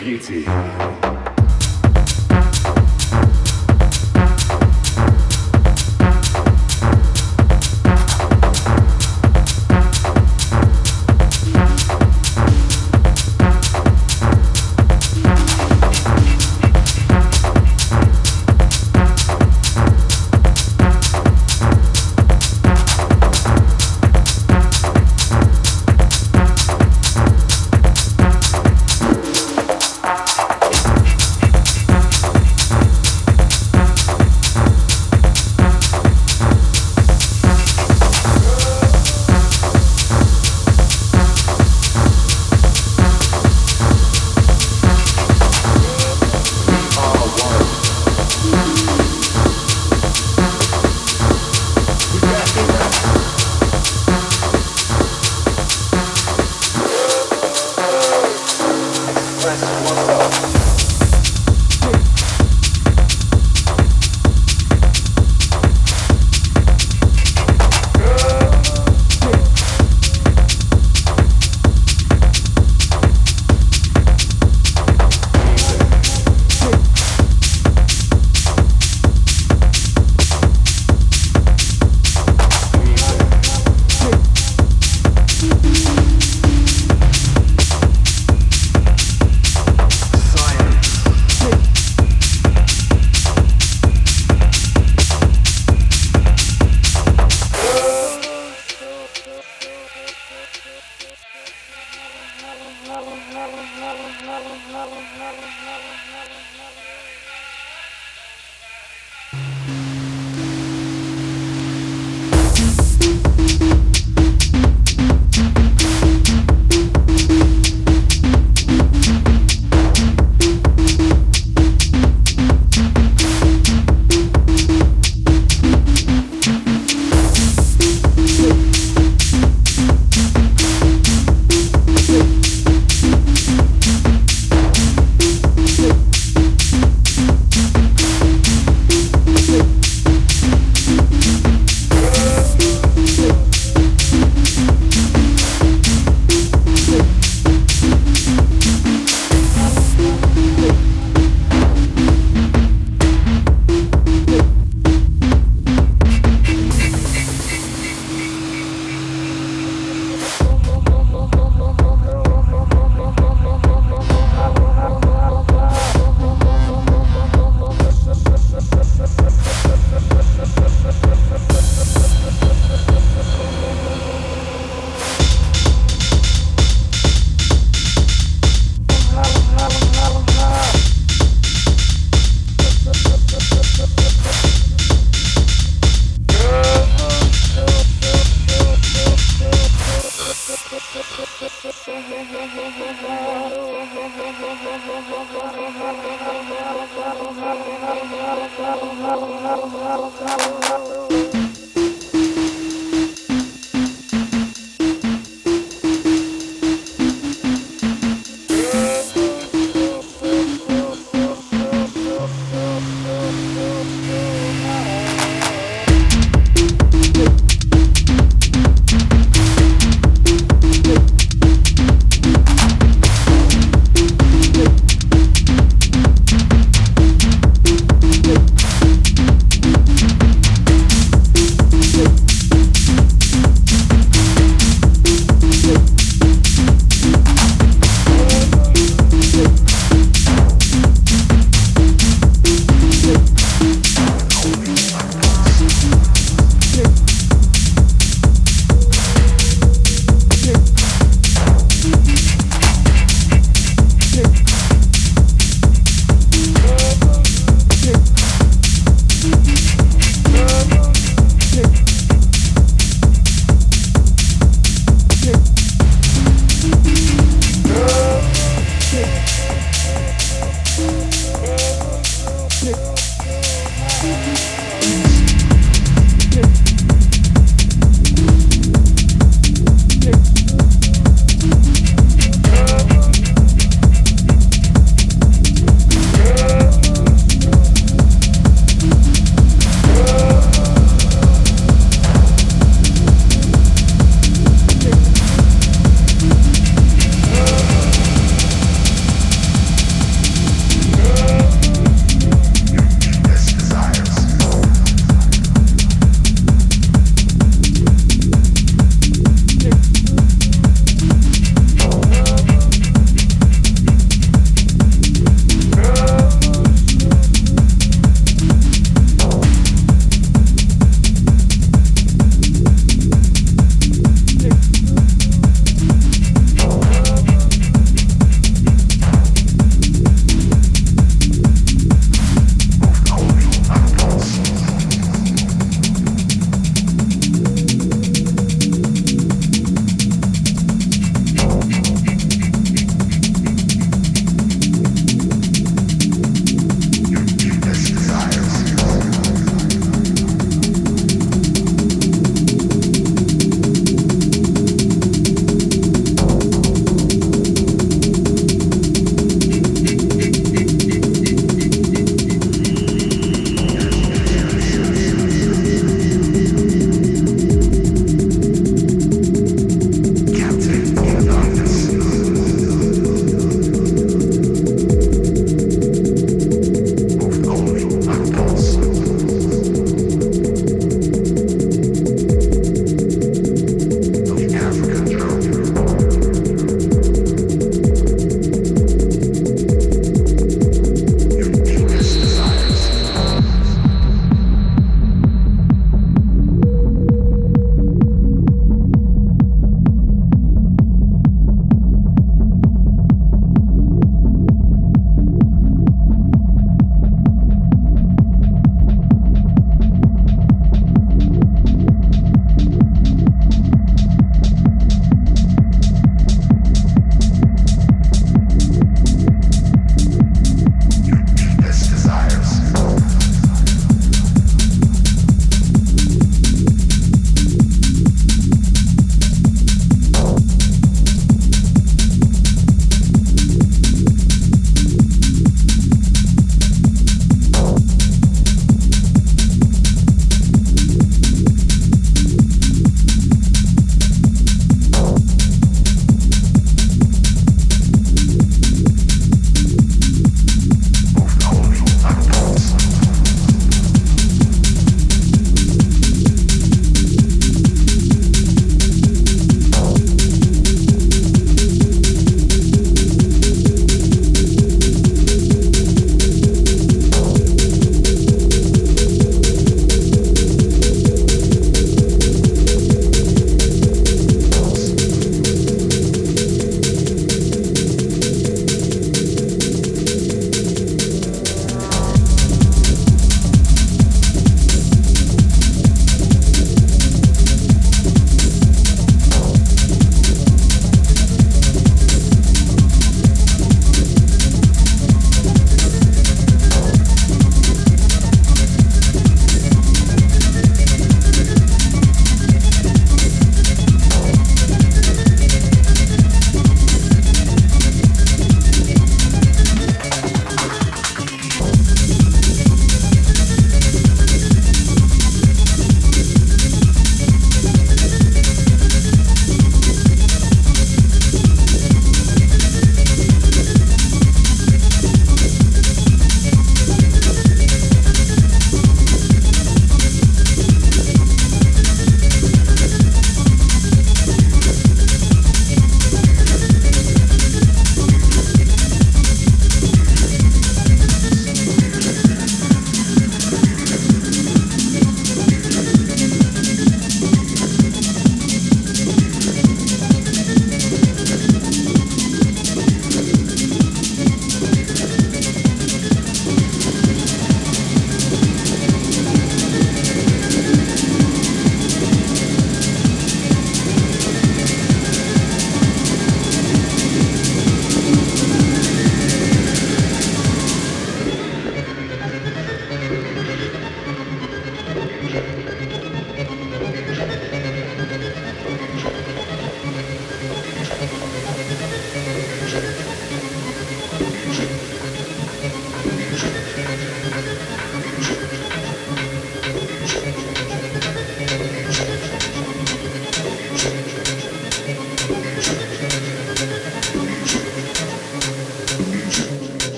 beauty.